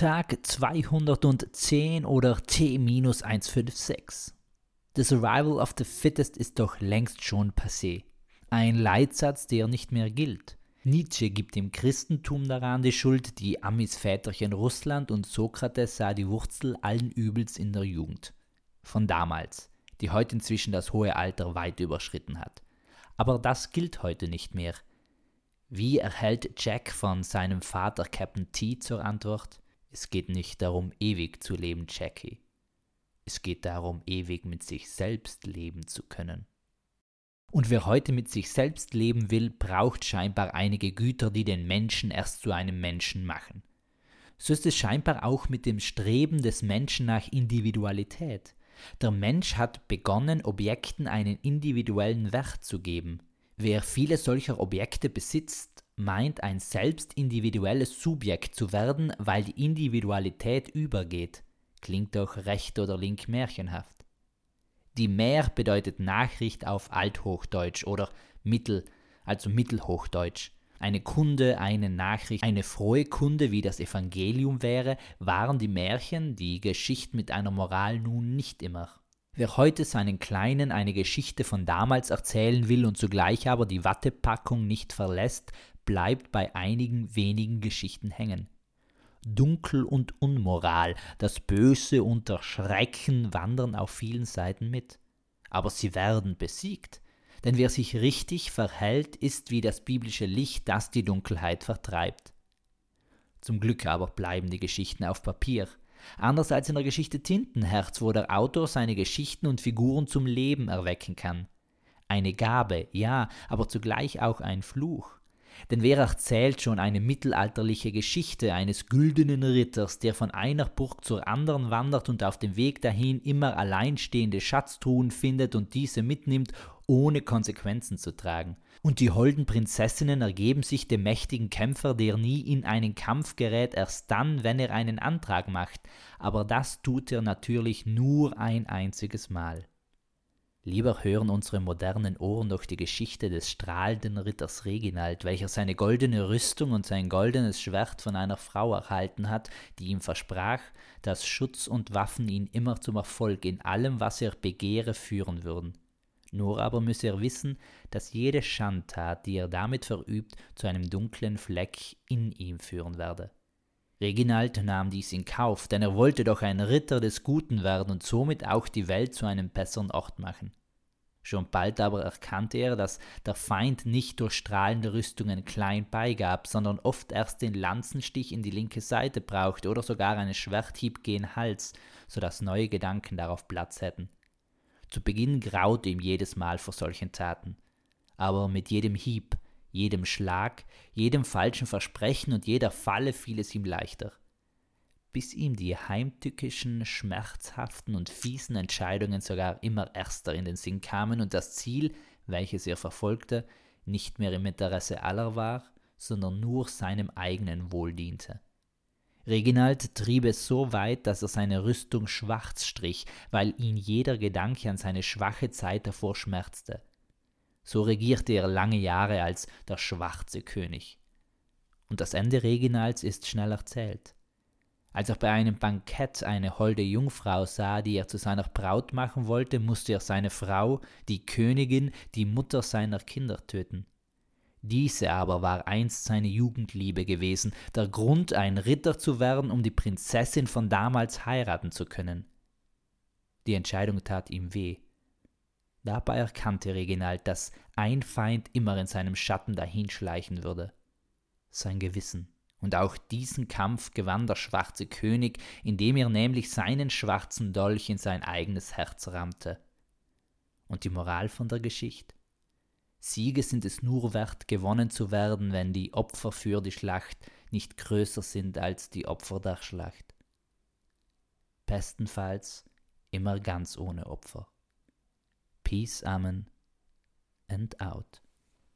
Tag 210 oder T-156. The survival of the fittest ist doch längst schon passé. Ein Leitsatz, der nicht mehr gilt. Nietzsche gibt dem Christentum daran die Schuld, die Amis Väterchen Russland und Sokrates sah die Wurzel allen Übels in der Jugend. Von damals, die heute inzwischen das hohe Alter weit überschritten hat. Aber das gilt heute nicht mehr. Wie erhält Jack von seinem Vater Captain T zur Antwort? Es geht nicht darum, ewig zu leben, Jackie. Es geht darum, ewig mit sich selbst leben zu können. Und wer heute mit sich selbst leben will, braucht scheinbar einige Güter, die den Menschen erst zu einem Menschen machen. So ist es scheinbar auch mit dem Streben des Menschen nach Individualität. Der Mensch hat begonnen, Objekten einen individuellen Wert zu geben. Wer viele solcher Objekte besitzt, meint ein selbst individuelles Subjekt zu werden, weil die Individualität übergeht. Klingt doch recht oder link märchenhaft. Die Mehr bedeutet Nachricht auf Althochdeutsch oder Mittel, also Mittelhochdeutsch. Eine Kunde, eine Nachricht, eine frohe Kunde, wie das Evangelium wäre, waren die Märchen, die Geschichte mit einer Moral nun nicht immer. Wer heute seinen Kleinen eine Geschichte von damals erzählen will und zugleich aber die Wattepackung nicht verlässt, bleibt bei einigen wenigen Geschichten hängen. Dunkel und Unmoral, das Böse und der Schrecken wandern auf vielen Seiten mit. Aber sie werden besiegt, denn wer sich richtig verhält, ist wie das biblische Licht, das die Dunkelheit vertreibt. Zum Glück aber bleiben die Geschichten auf Papier, anders als in der Geschichte Tintenherz, wo der Autor seine Geschichten und Figuren zum Leben erwecken kann. Eine Gabe, ja, aber zugleich auch ein Fluch. Denn wer erzählt schon eine mittelalterliche Geschichte eines güldenen Ritters, der von einer Burg zur anderen wandert und auf dem Weg dahin immer alleinstehende Schatztruhen findet und diese mitnimmt, ohne Konsequenzen zu tragen. Und die holden Prinzessinnen ergeben sich dem mächtigen Kämpfer, der nie in einen Kampf gerät, erst dann, wenn er einen Antrag macht, aber das tut er natürlich nur ein einziges Mal. Lieber hören unsere modernen Ohren doch die Geschichte des strahlenden Ritters Reginald, welcher seine goldene Rüstung und sein goldenes Schwert von einer Frau erhalten hat, die ihm versprach, dass Schutz und Waffen ihn immer zum Erfolg in allem, was er begehre, führen würden. Nur aber müsse er wissen, dass jede Schandtat, die er damit verübt, zu einem dunklen Fleck in ihm führen werde. Reginald nahm dies in Kauf, denn er wollte doch ein Ritter des Guten werden und somit auch die Welt zu einem besseren Ort machen. Schon bald aber erkannte er, dass der Feind nicht durch strahlende Rüstungen klein beigab, sondern oft erst den Lanzenstich in die linke Seite brauchte oder sogar einen Schwerthieb gen Hals, so dass neue Gedanken darauf Platz hätten. Zu Beginn graute ihm jedes Mal vor solchen Taten, aber mit jedem Hieb jedem Schlag, jedem falschen Versprechen und jeder Falle fiel es ihm leichter. Bis ihm die heimtückischen, schmerzhaften und fiesen Entscheidungen sogar immer erster in den Sinn kamen und das Ziel, welches er verfolgte, nicht mehr im Interesse aller war, sondern nur seinem eigenen Wohl diente. Reginald trieb es so weit, dass er seine Rüstung schwarz strich, weil ihn jeder Gedanke an seine schwache Zeit davor schmerzte. So regierte er lange Jahre als der schwarze König. Und das Ende Reginalds ist schnell erzählt. Als er bei einem Bankett eine holde Jungfrau sah, die er zu seiner Braut machen wollte, musste er seine Frau, die Königin, die Mutter seiner Kinder töten. Diese aber war einst seine Jugendliebe gewesen, der Grund, ein Ritter zu werden, um die Prinzessin von damals heiraten zu können. Die Entscheidung tat ihm weh. Dabei erkannte Reginald, dass ein Feind immer in seinem Schatten dahinschleichen würde. Sein Gewissen. Und auch diesen Kampf gewann der schwarze König, indem er nämlich seinen schwarzen Dolch in sein eigenes Herz rammte. Und die Moral von der Geschichte? Siege sind es nur wert, gewonnen zu werden, wenn die Opfer für die Schlacht nicht größer sind als die Opfer der Schlacht. Bestenfalls immer ganz ohne Opfer. Peace, Amen, and out.